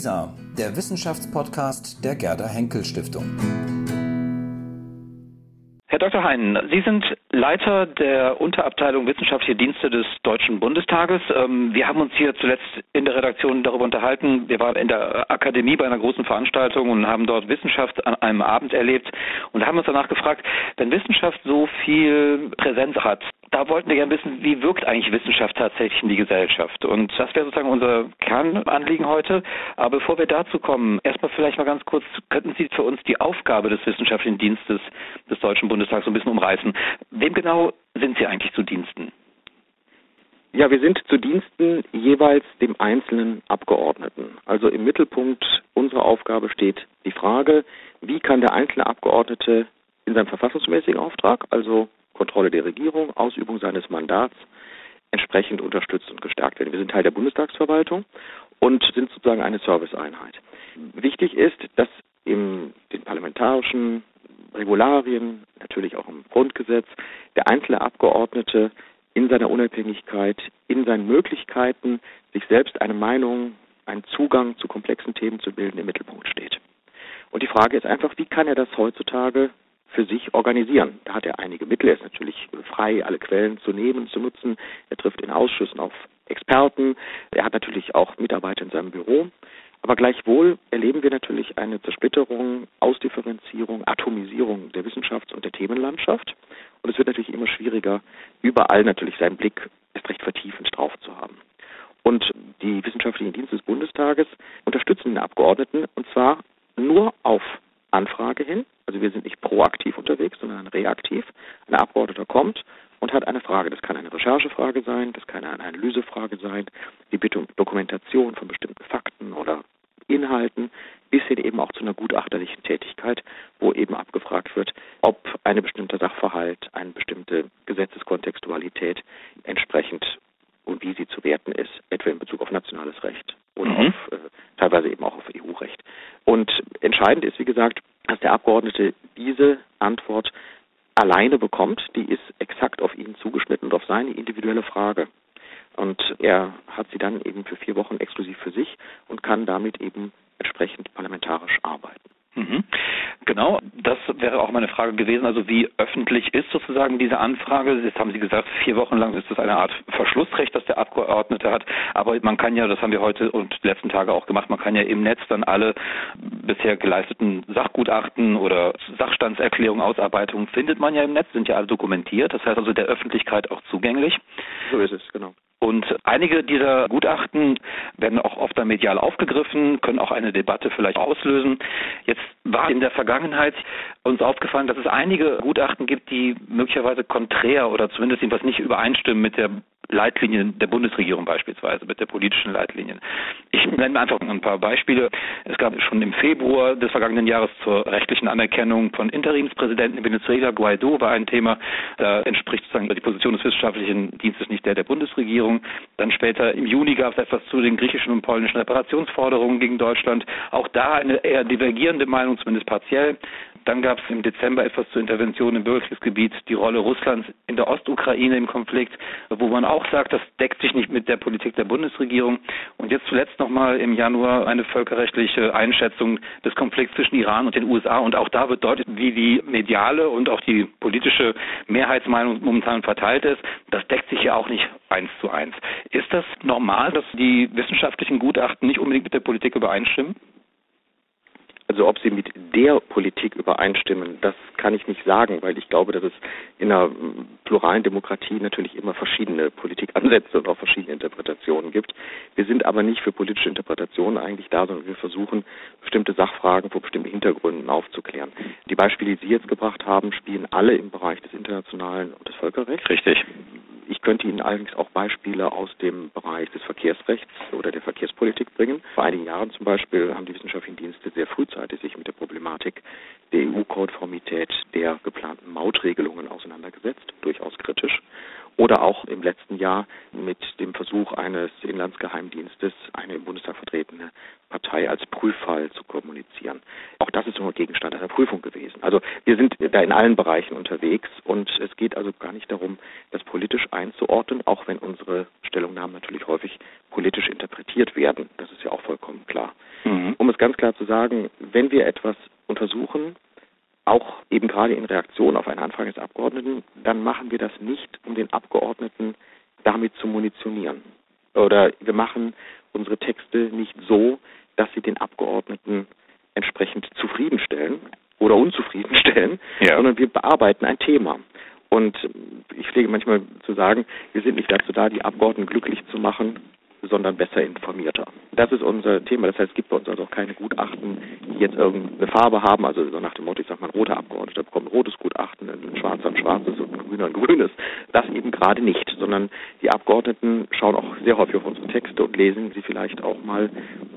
WISA, der Wissenschaftspodcast der Gerda Henkel Stiftung. Herr Dr. Heinen, Sie sind Leiter der Unterabteilung Wissenschaftliche Dienste des Deutschen Bundestages. Ähm, wir haben uns hier zuletzt in der Redaktion darüber unterhalten. Wir waren in der Akademie bei einer großen Veranstaltung und haben dort Wissenschaft an einem Abend erlebt und haben uns danach gefragt, wenn Wissenschaft so viel Präsenz hat, da wollten wir gerne wissen, wie wirkt eigentlich Wissenschaft tatsächlich in die Gesellschaft? Und das wäre sozusagen unser Kernanliegen heute. Aber bevor wir dazu kommen, erstmal vielleicht mal ganz kurz, könnten Sie für uns die Aufgabe des Wissenschaftlichen Dienstes des Deutschen Bundestags so ein bisschen umreißen? Wem genau sind Sie eigentlich zu Diensten? Ja, wir sind zu Diensten jeweils dem einzelnen Abgeordneten. Also im Mittelpunkt unserer Aufgabe steht die Frage, wie kann der einzelne Abgeordnete in seinem verfassungsmäßigen Auftrag, also Kontrolle der Regierung, Ausübung seines Mandats entsprechend unterstützt und gestärkt werden. Wir sind Teil der Bundestagsverwaltung und sind sozusagen eine Serviceeinheit. Wichtig ist, dass in den parlamentarischen Regularien, natürlich auch im Grundgesetz, der einzelne Abgeordnete in seiner Unabhängigkeit, in seinen Möglichkeiten, sich selbst eine Meinung, einen Zugang zu komplexen Themen zu bilden, im Mittelpunkt steht. Und die Frage ist einfach, wie kann er das heutzutage für sich organisieren. Da hat er einige Mittel. Er ist natürlich frei, alle Quellen zu nehmen, zu nutzen. Er trifft in Ausschüssen auf Experten. Er hat natürlich auch Mitarbeiter in seinem Büro. Aber gleichwohl erleben wir natürlich eine Zersplitterung, Ausdifferenzierung, Atomisierung der Wissenschafts- und der Themenlandschaft. Und es wird natürlich immer schwieriger, überall natürlich seinen Blick erst recht vertiefend drauf zu haben. Und die wissenschaftlichen Dienste des Bundestages unterstützen den Abgeordneten und zwar nur auf Anfrage hin. Also wir sind nicht proaktiv unterwegs, sondern reaktiv. Ein Abgeordneter kommt und hat eine Frage. Das kann eine Recherchefrage sein, das kann eine Analysefrage sein, die Bitte um Dokumentation von bestimmten Fakten oder Inhalten, bis hin eben auch zu einer gutachterlichen Tätigkeit, wo eben abgefragt wird, ob eine bestimmte Sachverhalt, eine bestimmte Gesetzeskontextualität entsprechend und wie sie zu werten ist, etwa in Bezug auf nationales Recht oder mhm. auf äh, teilweise eben auch auf EU-Recht. Und entscheidend ist, wie gesagt, der Abgeordnete diese Antwort alleine bekommt. Die ist exakt auf ihn zugeschnitten und auf seine individuelle Frage. Und er hat sie dann eben für vier Wochen exklusiv für sich und kann damit eben entsprechend parlamentarisch arbeiten. Mhm. Genau, das wäre auch meine Frage gewesen. Also wie öffentlich ist sozusagen diese Anfrage? Jetzt haben Sie gesagt, vier Wochen lang ist das eine Art Verschlussrecht, das der Abgeordnete hat. Aber man kann ja, das haben wir heute und die letzten Tage auch gemacht, man kann ja im Netz dann alle bisher geleisteten Sachgutachten oder Sachstandserklärungen, Ausarbeitungen findet man ja im Netz, sind ja alle dokumentiert. Das heißt also der Öffentlichkeit auch zugänglich. So ist es, genau. Und einige dieser Gutachten werden auch oft dann medial aufgegriffen, können auch eine Debatte vielleicht auslösen. Jetzt war in der Vergangenheit uns aufgefallen, dass es einige Gutachten gibt, die möglicherweise konträr oder zumindest jedenfalls nicht übereinstimmen mit der Leitlinien der Bundesregierung beispielsweise, mit der politischen Leitlinien. Ich nenne einfach ein paar Beispiele. Es gab schon im Februar des vergangenen Jahres zur rechtlichen Anerkennung von Interimspräsidenten in Venezuela, Guaido war ein Thema. Da entspricht sozusagen die Position des wissenschaftlichen Dienstes nicht der der Bundesregierung. Dann später im Juni gab es etwas zu den griechischen und polnischen Reparationsforderungen gegen Deutschland. Auch da eine eher divergierende Meinung, zumindest partiell. Dann gab es im Dezember etwas zur Intervention im Bürgerkriegsgebiet, die Rolle Russlands in der Ostukraine im Konflikt, wo man auch sagt, das deckt sich nicht mit der Politik der Bundesregierung. Und jetzt zuletzt nochmal im Januar eine völkerrechtliche Einschätzung des Konflikts zwischen Iran und den USA. Und auch da wird deutlich, wie die mediale und auch die politische Mehrheitsmeinung momentan verteilt ist. Das deckt sich ja auch nicht eins zu eins. Ist das normal, dass die wissenschaftlichen Gutachten nicht unbedingt mit der Politik übereinstimmen? Also ob sie mit der Politik übereinstimmen, das kann ich nicht sagen, weil ich glaube, dass es in einer pluralen Demokratie natürlich immer verschiedene Politikansätze und auch verschiedene Interpretationen gibt. Wir sind aber nicht für politische Interpretationen eigentlich da, sondern wir versuchen, bestimmte Sachfragen vor bestimmten Hintergründen aufzuklären. Die Beispiele, die Sie jetzt gebracht haben, spielen alle im Bereich des internationalen und des Völkerrechts. Richtig. Ich könnte Ihnen allerdings auch Beispiele aus dem Bereich des Verkehrsrechts oder der Verkehrspolitik bringen. Vor einigen Jahren zum Beispiel haben die wissenschaftlichen Dienste sehr frühzeitig sich mit der Problematik der EU-Konformität der geplanten Mautregelungen auseinandergesetzt, durchaus kritisch oder auch im letzten Jahr mit dem Versuch eines Inlandsgeheimdienstes, eine im Bundestag vertretene Partei als Prüffall zu kommunizieren. Auch das ist nur Gegenstand einer Prüfung gewesen. Also wir sind da in allen Bereichen unterwegs und es geht also gar nicht darum, das politisch einzuordnen, auch wenn unsere Stellungnahmen natürlich häufig politisch interpretiert werden. Das ist ja auch vollkommen klar. Mhm. Ganz klar zu sagen, wenn wir etwas untersuchen, auch eben gerade in Reaktion auf eine Anfrage des Abgeordneten, dann machen wir das nicht, um den Abgeordneten damit zu munitionieren. Oder wir machen unsere Texte nicht so, dass sie den Abgeordneten entsprechend zufriedenstellen oder unzufriedenstellen, ja. sondern wir bearbeiten ein Thema. Und ich pflege manchmal zu sagen, wir sind nicht dazu da, die Abgeordneten glücklich zu machen, sondern besser informierter. Das ist unser Thema. Das heißt, es gibt bei uns also auch keine Gutachten, die jetzt irgendeine Farbe haben. Also so nach dem Motto, ich sag mal, ein roter Abgeordneter bekommt ein rotes Gutachten, ein schwarzer ein schwarzes und ein grüner ein grünes. Das eben gerade nicht, sondern die Abgeordneten schauen auch sehr häufig auf unsere Texte und lesen sie vielleicht auch mal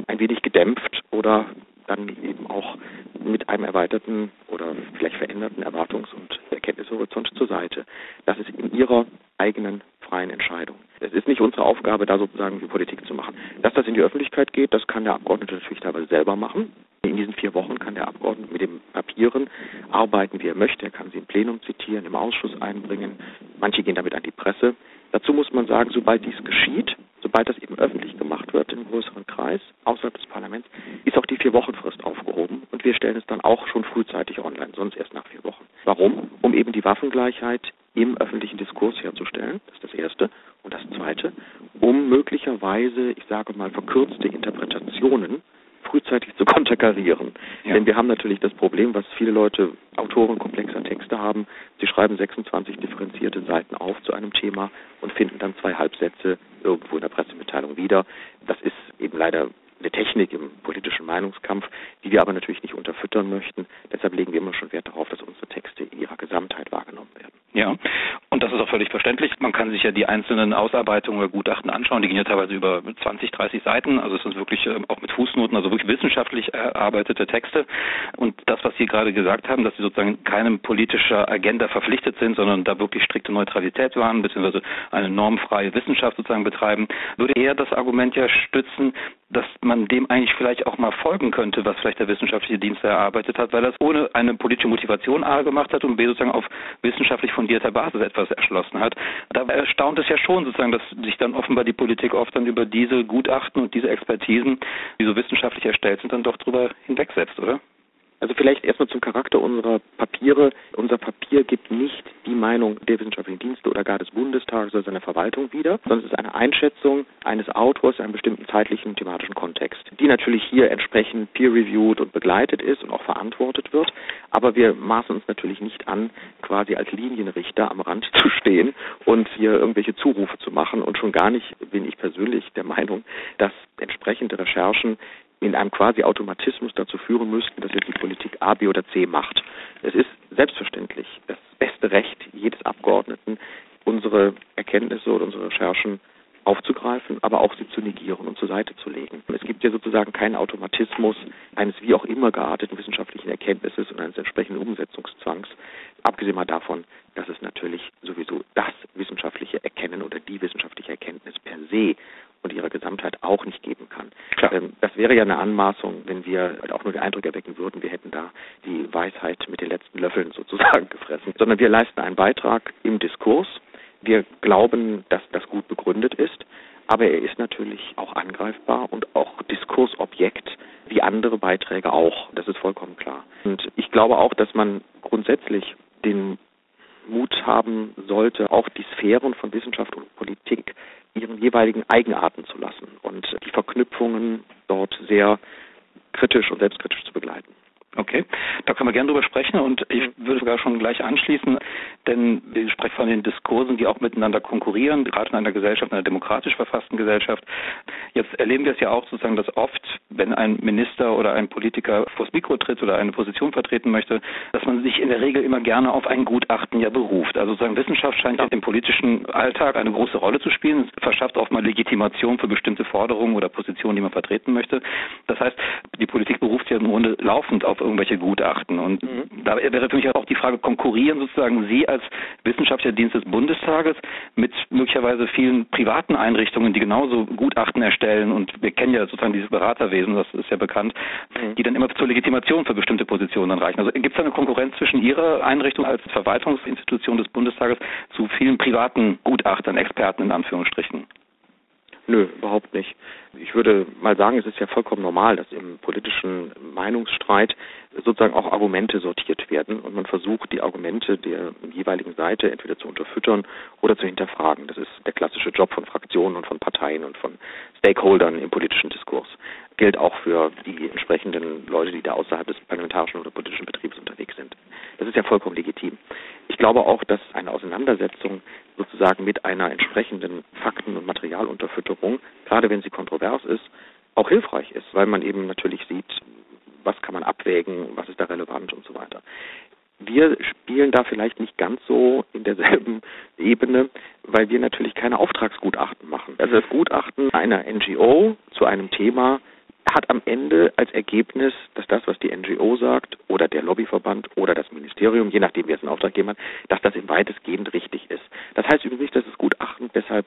ein wenig gedämpft oder dann eben auch mit einem erweiterten oder vielleicht veränderten Erwartungs- und Erkenntnishorizont zur Seite. Das ist in ihrer eigenen freien Entscheidung. Es ist nicht unsere Aufgabe, da sozusagen die Politik zu machen. Dass das in die Öffentlichkeit geht, das kann der Abgeordnete natürlich teilweise selber machen. In diesen vier Wochen kann der Abgeordnete mit den Papieren arbeiten, wie er möchte. Er kann sie im Plenum zitieren, im Ausschuss einbringen. Manche gehen damit an die Presse. Dazu muss man sagen, sobald dies geschieht, sobald das eben öffentlich gemacht wird im größeren Kreis, außerhalb des Parlaments, ist auch die Vier-Wochen-Frist aufgehoben und wir stellen es dann auch schon frühzeitig online, sonst erst nach vier Wochen. Warum? Um eben die Waffengleichheit im öffentlichen Diskurs herzustellen, das ist das Erste. Und das Zweite, um möglicherweise, ich sage mal, verkürzte Interpretationen frühzeitig zu konterkarieren. Ja. Denn wir haben natürlich das Problem, was viele Leute, Autoren komplexer Texte haben. Sie schreiben 26 differenzierte Seiten auf zu einem Thema und finden dann zwei Halbsätze irgendwo in der Pressemitteilung wieder. Das ist eben leider eine Technik im politischen Meinungskampf, die wir aber natürlich nicht unterfüttern möchten. Deshalb legen wir immer schon Wert darauf, dass unsere Texte in ihrer Gesamtheit wahrgenommen werden. Ja, und das ist auch völlig verständlich. Man kann sich ja die einzelnen Ausarbeitungen oder Gutachten anschauen. Die gehen ja teilweise über 20, 30 Seiten. Also es sind wirklich äh, auch mit Fußnoten, also wirklich wissenschaftlich erarbeitete Texte. Und das, was Sie gerade gesagt haben, dass Sie sozusagen keinem politischer Agenda verpflichtet sind, sondern da wirklich strikte Neutralität wahren, beziehungsweise eine normfreie Wissenschaft sozusagen betreiben, würde eher das Argument ja stützen, dass man dem eigentlich vielleicht auch mal folgen könnte, was vielleicht der wissenschaftliche Dienst erarbeitet hat, weil es ohne eine politische Motivation A gemacht hat und B sozusagen auf wissenschaftlich fundierter Basis etwas erschlossen hat. Da erstaunt es ja schon sozusagen, dass sich dann offenbar die Politik oft dann über diese Gutachten und diese Expertisen, die so wissenschaftlich erstellt sind, dann doch drüber hinwegsetzt, oder? Also vielleicht erstmal zum Charakter unserer Papiere. Unser Papier gibt nicht die Meinung der wissenschaftlichen Dienste oder gar des Bundestages oder seiner Verwaltung wieder, sondern es ist eine Einschätzung eines Autors in einem bestimmten zeitlichen thematischen Kontext, die natürlich hier entsprechend peer-reviewed und begleitet ist und auch verantwortet wird. Aber wir maßen uns natürlich nicht an, quasi als Linienrichter am Rand zu stehen und hier irgendwelche Zurufe zu machen. Und schon gar nicht bin ich persönlich der Meinung, dass entsprechende Recherchen in einem quasi Automatismus dazu führen müssten, dass jetzt die Politik A, B oder C macht. Es ist selbstverständlich das beste Recht jedes Abgeordneten, unsere Erkenntnisse oder unsere Recherchen aufzugreifen, aber auch sie zu negieren und zur Seite zu legen. Es gibt ja sozusagen keinen Automatismus eines wie auch immer gearteten wissenschaftlichen Erkenntnisses und eines entsprechenden Umsetzungszwangs, abgesehen mal davon, dass es natürlich sowieso das wissenschaftliche Erkennen oder die wissenschaftliche Erkenntnis per se und ihrer Gesamtheit auch nicht geben kann. Ähm, das wäre ja eine Anmaßung, wenn wir auch nur den Eindruck erwecken würden, wir hätten da die Weisheit mit den letzten Löffeln sozusagen gefressen, sondern wir leisten einen Beitrag im Diskurs. Wir glauben, dass das gut begründet ist, aber er ist natürlich auch angreifbar und auch Diskursobjekt wie andere Beiträge auch. Das ist vollkommen klar. Und ich glaube auch, dass man grundsätzlich den Mut haben sollte, auch die Sphären von Wissenschaft und Politik ihren jeweiligen Eigenarten zu lassen und die Verknüpfungen dort sehr kritisch und selbstkritisch zu begleiten. Okay, da können wir gerne drüber sprechen und ich würde sogar schon gleich anschließen, denn wir sprechen von den Diskursen, die auch miteinander konkurrieren, gerade in einer Gesellschaft, in einer demokratisch verfassten Gesellschaft. Jetzt erleben wir es ja auch sozusagen, dass oft, wenn ein Minister oder ein Politiker vors Mikro tritt oder eine Position vertreten möchte, dass man sich in der Regel immer gerne auf ein Gutachten ja beruft. Also sozusagen Wissenschaft scheint ja im politischen Alltag eine große Rolle zu spielen. Es verschafft auch mal Legitimation für bestimmte Forderungen oder Positionen, die man vertreten möchte. Das heißt, die Politik beruft ja im Grunde laufend auf irgendwelche Gutachten. Und mhm. da wäre für mich auch die Frage, konkurrieren sozusagen Sie als wissenschaftlicher Dienst des Bundestages mit möglicherweise vielen privaten Einrichtungen, die genauso Gutachten erstellen und wir kennen ja sozusagen dieses Beraterwesen, das ist ja bekannt, mhm. die dann immer zur Legitimation für bestimmte Positionen dann reichen. Also gibt es da eine Konkurrenz zwischen Ihrer Einrichtung als Verwaltungsinstitution des Bundestages zu vielen privaten Gutachtern, Experten in Anführungsstrichen? Nö, überhaupt nicht. Ich würde mal sagen, es ist ja vollkommen normal, dass im politischen Meinungsstreit sozusagen auch Argumente sortiert werden und man versucht, die Argumente der jeweiligen Seite entweder zu unterfüttern oder zu hinterfragen. Das ist der klassische Job von Fraktionen und von Parteien und von Stakeholdern im politischen Diskurs. Gilt auch für die entsprechenden Leute, die da außerhalb des parlamentarischen oder politischen Betriebs unterwegs sind. Das ist ja vollkommen legitim. Ich glaube auch, dass eine Auseinandersetzung sozusagen mit einer entsprechenden Fakten- und Materialunterfütterung, gerade wenn sie kontrovers ist, auch hilfreich ist, weil man eben natürlich sieht, was kann man abwägen, was ist da relevant und so weiter. Wir spielen da vielleicht nicht ganz so in derselben Ebene, weil wir natürlich keine Auftragsgutachten machen. Also das Gutachten einer NGO zu einem Thema hat am Ende als Ergebnis, dass das, was die NGO sagt oder der Lobbyverband oder das Ministerium, je nachdem wer es in Auftrag gegeben hat, dass das im weitestgehend richtig ist. Das heißt übrigens nicht, dass das Gutachten deshalb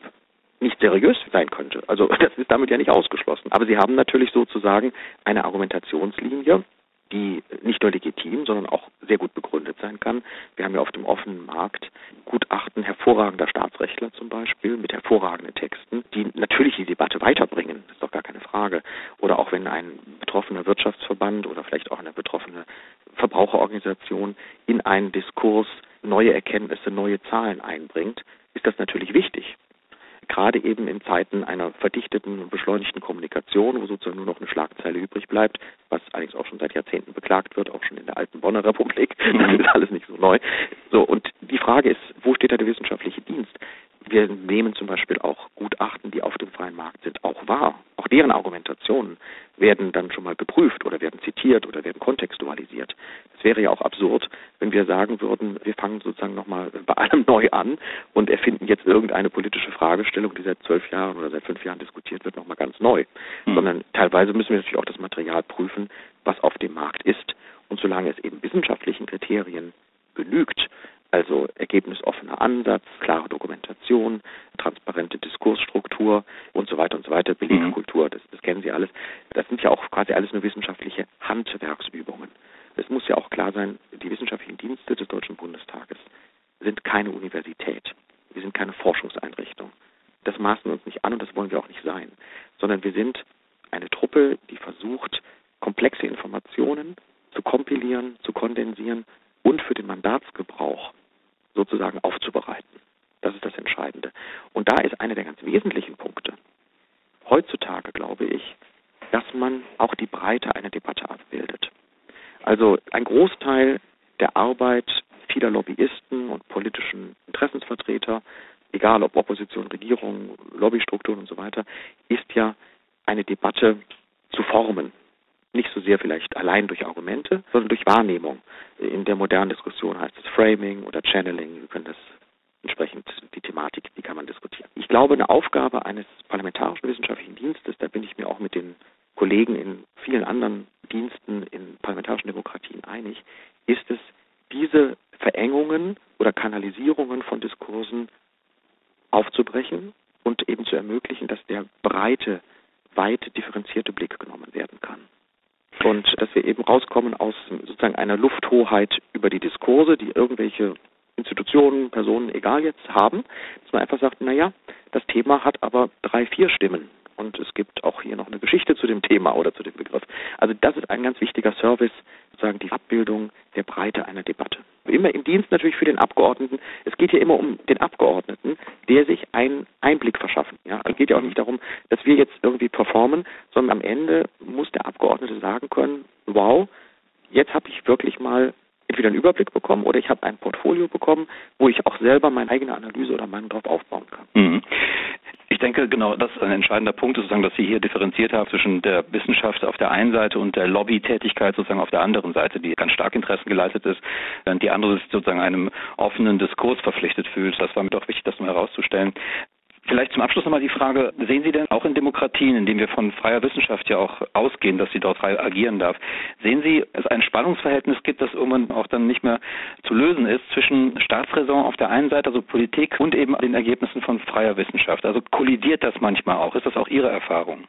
nicht seriös sein könnte. Also das ist damit ja nicht ausgeschlossen. Aber sie haben natürlich sozusagen eine Argumentationslinie, die nicht nur legitim, sondern auch sehr gut begründet sein kann. Wir haben ja auf dem offenen Markt Gutachten hervorragender Staatsrechtler zum Beispiel mit hervorragenden Texten, die natürlich die Debatte weiterbringen, ist doch gar keine Frage. Oder auch wenn ein betroffener Wirtschaftsverband oder vielleicht auch eine betroffene Verbraucherorganisation in einen Diskurs neue Erkenntnisse, neue Zahlen einbringt, ist das natürlich wichtig gerade eben in Zeiten einer verdichteten und beschleunigten Kommunikation, wo sozusagen nur noch eine Schlagzeile übrig bleibt, was allerdings auch schon seit Jahrzehnten beklagt wird, auch schon in der alten Bonner Republik, mhm. das ist alles nicht so neu. So, und die Frage ist, wo steht da der wissenschaftliche Dienst? Wir nehmen zum Beispiel auch Gutachten, die auf dem freien Markt sind, auch wahr. Auch deren Argumentationen werden dann schon mal geprüft oder werden zitiert oder werden kontextualisiert. Es wäre ja auch absurd, wenn wir sagen würden, wir fangen sozusagen nochmal bei allem neu an und erfinden jetzt irgendeine politische Fragestellung, die seit zwölf Jahren oder seit fünf Jahren diskutiert wird, nochmal ganz neu. Mhm. Sondern teilweise müssen wir natürlich auch das Material prüfen, was auf dem Markt ist. Und solange es eben wissenschaftlichen Kriterien genügt, also ergebnisoffener Ansatz, klare Dokumentation, transparente Diskursstruktur und so weiter und so weiter, Belegkultur, das, das kennen Sie alles. Das sind ja auch quasi alles nur wissenschaftliche Handwerksübungen. Es muss ja auch klar sein, die wissenschaftlichen Dienste des Deutschen Bundestages sind keine Universität. Wir sind keine Forschungseinrichtung. Das maßen wir uns nicht an und das wollen wir auch nicht sein, sondern wir sind eine Truppe, die versucht, komplexe Informationen zu kompilieren, zu kondensieren und für den Mandatsgebrauch sozusagen aufzubereiten. Das ist das Entscheidende. Und da ist einer der ganz wesentlichen Punkte. Heutzutage glaube ich, dass man auch die Breite einer Debatte abbildet. Also ein Großteil der Arbeit vieler Lobbyisten und politischen Interessensvertreter, egal ob Opposition, Regierung, Lobbystrukturen und so weiter, ist ja eine Debatte zu formen. Nicht so sehr vielleicht allein durch Argumente, sondern durch Wahrnehmung. In der modernen Diskussion heißt es Framing oder Channeling. Wir können das entsprechend die Thematik, die kann man diskutieren. Ich glaube, eine Aufgabe eines parlamentarischen wissenschaftlichen Dienstes, da bin ich mir auch mit den Kollegen in vielen anderen Diensten in parlamentarischen Demokratien einig, ist es, diese Verengungen oder Kanalisierungen von Diskursen aufzubrechen und eben zu ermöglichen, dass der breite, weit differenzierte Blick genommen werden kann. Und dass wir eben rauskommen aus sozusagen einer Lufthoheit über die Diskurse, die irgendwelche Institutionen, Personen, egal jetzt haben, dass man einfach sagt, naja, das Thema hat aber drei, vier Stimmen und es gibt auch hier noch eine Geschichte zu dem Thema oder zu dem Begriff. Also das ist ein ganz wichtiger Service, sozusagen die Abbildung der Breite einer Debatte. Immer im Dienst natürlich für den Abgeordneten. Es geht hier immer um den Abgeordneten, der sich einen Einblick verschaffen. Ja, es geht ja auch nicht darum, dass wir jetzt irgendwie performen, sondern am Ende muss der Abgeordnete sagen können, wow, jetzt habe ich wirklich mal entweder einen Überblick bekommen oder ich habe ein Portfolio bekommen, wo ich auch selber meine eigene Analyse oder Meinung drauf aufbauen kann. Mhm. Ich denke, genau, das ist ein entscheidender Punkt, sozusagen, dass Sie hier differenziert haben zwischen der Wissenschaft auf der einen Seite und der Lobbytätigkeit sozusagen auf der anderen Seite, die ganz stark Interessen geleistet ist, während die andere sich sozusagen einem offenen Diskurs verpflichtet fühlt. Das war mir doch wichtig, das mal herauszustellen. Vielleicht zum Abschluss nochmal die Frage, sehen Sie denn auch in Demokratien, in denen wir von freier Wissenschaft ja auch ausgehen, dass sie dort frei agieren darf, sehen Sie, dass es ein Spannungsverhältnis gibt, das irgendwann auch dann nicht mehr zu lösen ist zwischen Staatsräson auf der einen Seite, also Politik, und eben den Ergebnissen von freier Wissenschaft? Also kollidiert das manchmal auch? Ist das auch Ihre Erfahrung?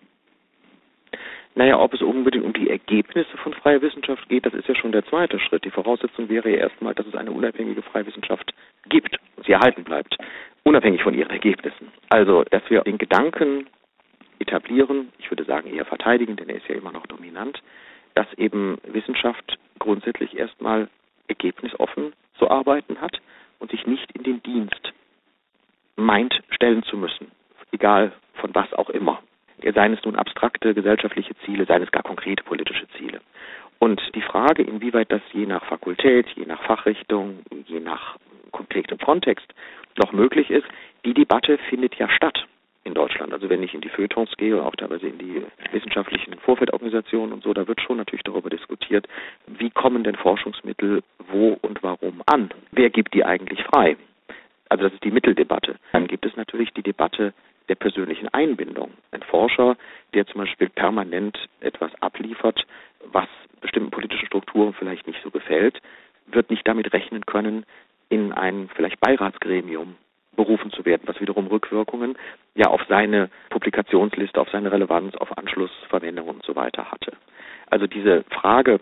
Naja, ob es unbedingt um die Ergebnisse von freier Wissenschaft geht, das ist ja schon der zweite Schritt. Die Voraussetzung wäre ja erstmal, dass es eine unabhängige freie Wissenschaft gibt und sie erhalten bleibt unabhängig von ihren Ergebnissen. Also, dass wir den Gedanken etablieren, ich würde sagen eher verteidigen, denn er ist ja immer noch dominant, dass eben Wissenschaft grundsätzlich erstmal ergebnisoffen zu arbeiten hat und sich nicht in den Dienst meint stellen zu müssen, egal von was auch immer. Seien es nun abstrakte gesellschaftliche Ziele, seien es gar konkrete politische Ziele. Und die Frage, inwieweit das je nach Fakultät, je nach Fachrichtung, je nach konkretem Kontext noch möglich ist, die Debatte findet ja statt in Deutschland. Also wenn ich in die Feuilletons gehe, auch teilweise in die wissenschaftlichen Vorfeldorganisationen und so, da wird schon natürlich darüber diskutiert, wie kommen denn Forschungsmittel wo und warum an? Wer gibt die eigentlich frei? Also das ist die Mitteldebatte. Dann gibt es natürlich die Debatte der persönlichen Einbindung. Ein Forscher, der zum Beispiel permanent etwas abliefert, was bestimmten politischen Strukturen vielleicht nicht so gefällt, wird nicht damit rechnen können, in ein vielleicht Beiratsgremium berufen zu werden, was wiederum Rückwirkungen ja auf seine Publikationsliste, auf seine Relevanz, auf Anschlussverwendung und so weiter hatte. Also diese Frage,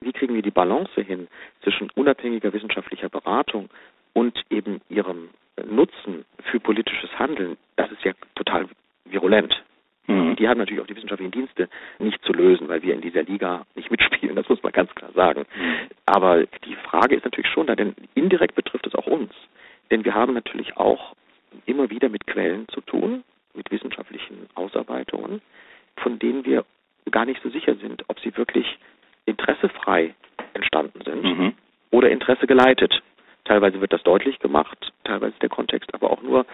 wie kriegen wir die Balance hin zwischen unabhängiger wissenschaftlicher Beratung und eben ihrem Nutzen für politisches Handeln, das ist ja total virulent. Mhm. Die haben natürlich auch die wissenschaftlichen Dienste nicht zu lösen, weil wir in dieser Liga nicht mitspielen, das muss man ganz klar sagen. Mhm. Aber die Frage ist natürlich schon da, denn indirekt betrifft es auch uns. Denn wir haben natürlich auch immer wieder mit Quellen zu tun, mit wissenschaftlichen Ausarbeitungen, von denen wir gar nicht so sicher sind, ob sie wirklich interessefrei entstanden sind mhm. oder Interesse geleitet. Teilweise wird das deutlich gemacht, teilweise ist der Kontext aber auch nur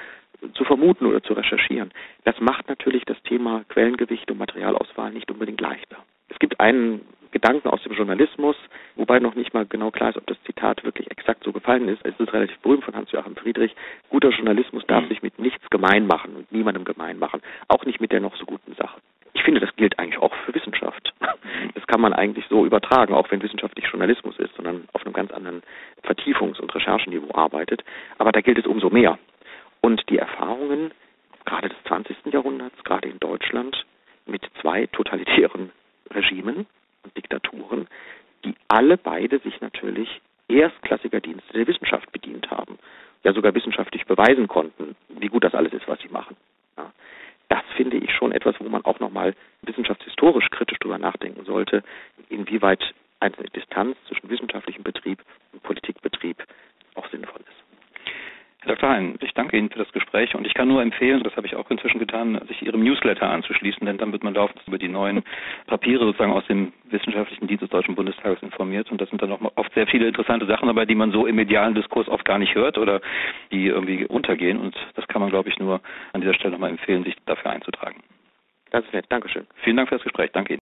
zu vermuten oder zu recherchieren. Das macht natürlich das Thema Quellengewicht und Materialauswahl nicht unbedingt leichter. Es gibt einen Gedanken aus dem Journalismus, wobei noch nicht mal genau klar ist, ob das Zitat wirklich exakt so gefallen ist. Es ist relativ berühmt von Hans-Joachim Friedrich. Guter Journalismus darf sich mit nichts gemein machen und niemandem gemein machen, auch nicht mit der noch so guten Sache. Ich finde, das gilt eigentlich auch für Wissenschaft. Das kann man eigentlich so übertragen, auch wenn Wissenschaft nicht Journalismus ist, sondern auf einem ganz anderen Vertiefungs- und Recherchenniveau arbeitet. Aber da gilt es umso mehr. Und die Erfahrungen gerade des 20. Jahrhunderts, gerade in Deutschland, mit zwei totalitären Regimen und Diktaturen, die alle beide sich natürlich erstklassiger Dienste der Wissenschaft bedient haben, ja sogar wissenschaftlich beweisen konnten, wie gut das alles ist, was sie machen. Ja. Das finde ich schon etwas, wo man auch nochmal wissenschaftshistorisch kritisch drüber nachdenken sollte, inwieweit eine Distanz zwischen wissenschaftlichem Betrieb und Politikbetrieb auch sinnvoll ist. Herr Dr. Hein, ich danke Ihnen für das Gespräch und ich kann nur empfehlen, das habe ich auch inzwischen getan, sich Ihrem Newsletter anzuschließen, denn dann wird man laufend über die neuen Papiere sozusagen aus dem wissenschaftlichen Dienst des Deutschen Bundestages informiert und das sind dann auch oft sehr viele interessante Sachen dabei, die man so im medialen Diskurs oft gar nicht hört oder die irgendwie untergehen und das kann man, glaube ich, nur an dieser Stelle nochmal empfehlen, sich dafür einzutragen. Ist nett, Dankeschön. Vielen Dank für das Gespräch, danke Ihnen.